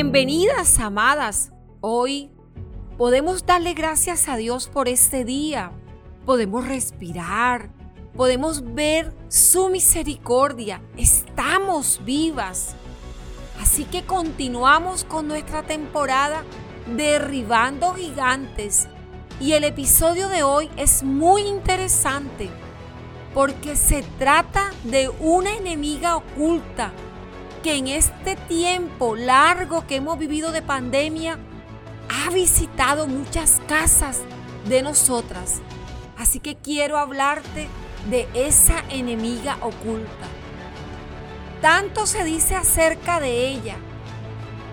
Bienvenidas, amadas. Hoy podemos darle gracias a Dios por este día. Podemos respirar. Podemos ver su misericordia. Estamos vivas. Así que continuamos con nuestra temporada derribando gigantes. Y el episodio de hoy es muy interesante porque se trata de una enemiga oculta que en este tiempo largo que hemos vivido de pandemia ha visitado muchas casas de nosotras. Así que quiero hablarte de esa enemiga oculta. Tanto se dice acerca de ella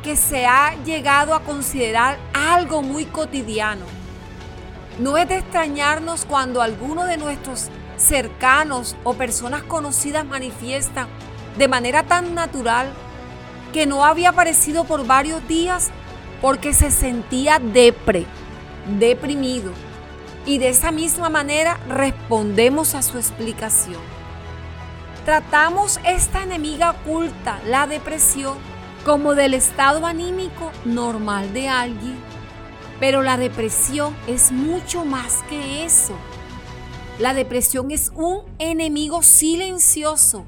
que se ha llegado a considerar algo muy cotidiano. No es de extrañarnos cuando alguno de nuestros cercanos o personas conocidas manifiestan de manera tan natural que no había aparecido por varios días porque se sentía depre, deprimido. Y de esa misma manera respondemos a su explicación. Tratamos esta enemiga oculta, la depresión, como del estado anímico normal de alguien. Pero la depresión es mucho más que eso. La depresión es un enemigo silencioso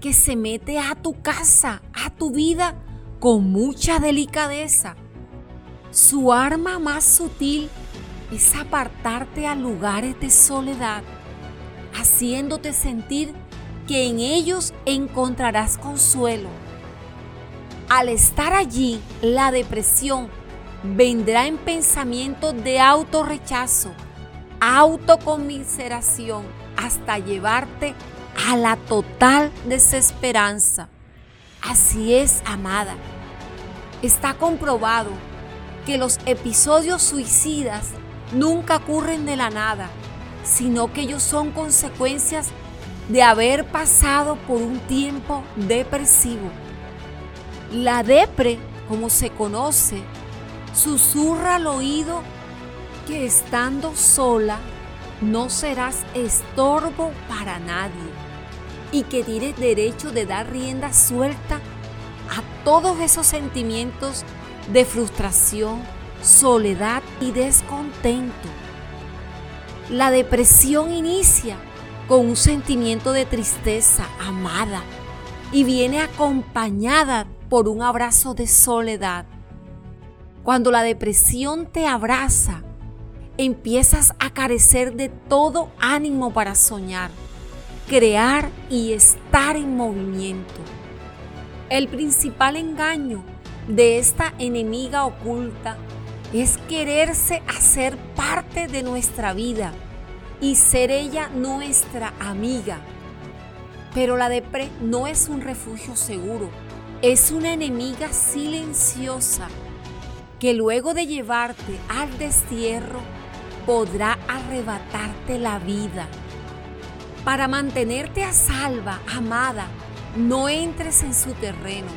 que se mete a tu casa, a tu vida, con mucha delicadeza. Su arma más sutil es apartarte a lugares de soledad, haciéndote sentir que en ellos encontrarás consuelo. Al estar allí, la depresión vendrá en pensamientos de autorrechazo, autocomiseración, hasta llevarte a la total desesperanza. Así es, amada. Está comprobado que los episodios suicidas nunca ocurren de la nada, sino que ellos son consecuencias de haber pasado por un tiempo depresivo. La depre, como se conoce, susurra al oído que estando sola no serás estorbo para nadie y que tienes derecho de dar rienda suelta a todos esos sentimientos de frustración, soledad y descontento. La depresión inicia con un sentimiento de tristeza amada y viene acompañada por un abrazo de soledad. Cuando la depresión te abraza, empiezas a carecer de todo ánimo para soñar, crear y estar en movimiento. El principal engaño de esta enemiga oculta es quererse hacer parte de nuestra vida y ser ella nuestra amiga. Pero la depre no es un refugio seguro, es una enemiga silenciosa que luego de llevarte al destierro podrá arrebatarte la vida. Para mantenerte a salva, amada, no entres en su terreno.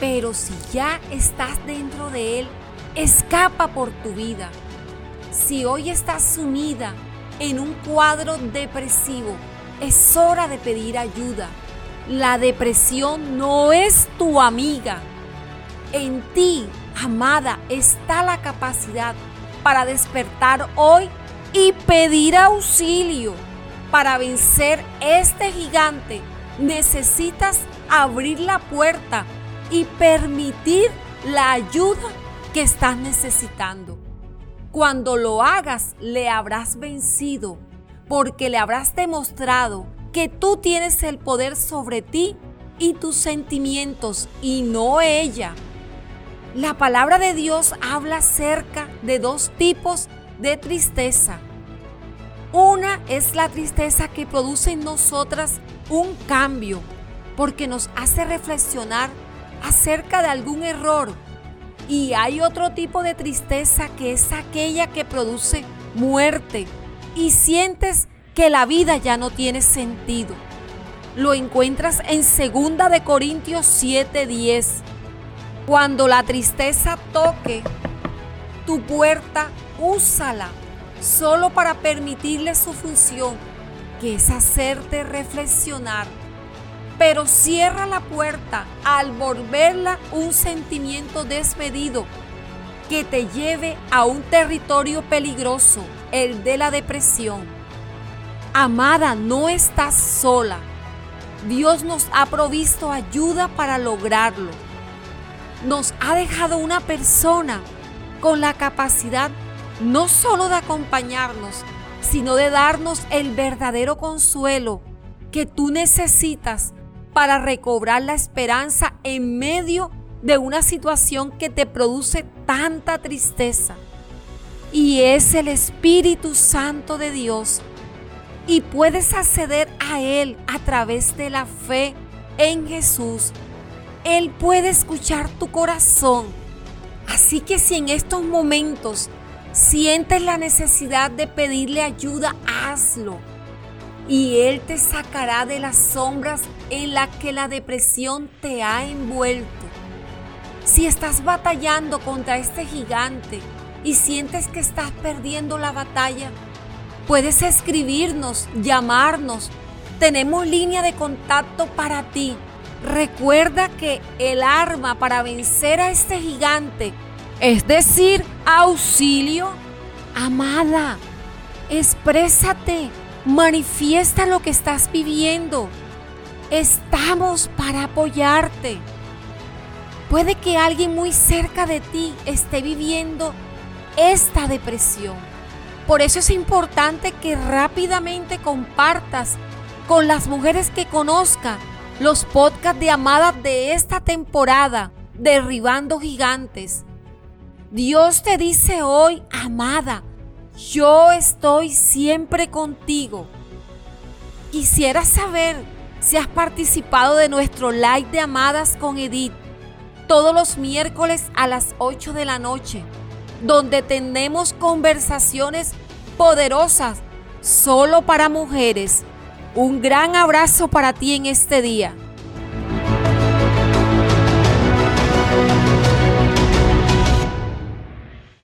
Pero si ya estás dentro de él, escapa por tu vida. Si hoy estás sumida en un cuadro depresivo, es hora de pedir ayuda. La depresión no es tu amiga. En ti, amada, está la capacidad para despertar hoy y pedir auxilio. Para vencer este gigante necesitas abrir la puerta y permitir la ayuda que estás necesitando. Cuando lo hagas, le habrás vencido porque le habrás demostrado que tú tienes el poder sobre ti y tus sentimientos y no ella. La palabra de Dios habla acerca de dos tipos de tristeza. Una es la tristeza que produce en nosotras un cambio, porque nos hace reflexionar acerca de algún error. Y hay otro tipo de tristeza que es aquella que produce muerte y sientes que la vida ya no tiene sentido. Lo encuentras en 2 de Corintios 7:10 cuando la tristeza toque tu puerta, úsala solo para permitirle su función, que es hacerte reflexionar. pero cierra la puerta al volverla un sentimiento desmedido que te lleve a un territorio peligroso, el de la depresión. Amada, no estás sola. Dios nos ha provisto ayuda para lograrlo. Nos ha dejado una persona con la capacidad no solo de acompañarnos, sino de darnos el verdadero consuelo que tú necesitas para recobrar la esperanza en medio de una situación que te produce tanta tristeza. Y es el Espíritu Santo de Dios. Y puedes acceder a Él a través de la fe en Jesús. Él puede escuchar tu corazón. Así que si en estos momentos sientes la necesidad de pedirle ayuda, hazlo. Y Él te sacará de las sombras en las que la depresión te ha envuelto. Si estás batallando contra este gigante y sientes que estás perdiendo la batalla, puedes escribirnos, llamarnos. Tenemos línea de contacto para ti. Recuerda que el arma para vencer a este gigante, es decir, auxilio, amada, exprésate, manifiesta lo que estás viviendo. Estamos para apoyarte. Puede que alguien muy cerca de ti esté viviendo esta depresión. Por eso es importante que rápidamente compartas con las mujeres que conozcan los podcasts de amadas de esta temporada, Derribando Gigantes. Dios te dice hoy, amada, yo estoy siempre contigo. Quisiera saber si has participado de nuestro live de amadas con Edith todos los miércoles a las 8 de la noche, donde tenemos conversaciones poderosas solo para mujeres. Un gran abrazo para ti en este día.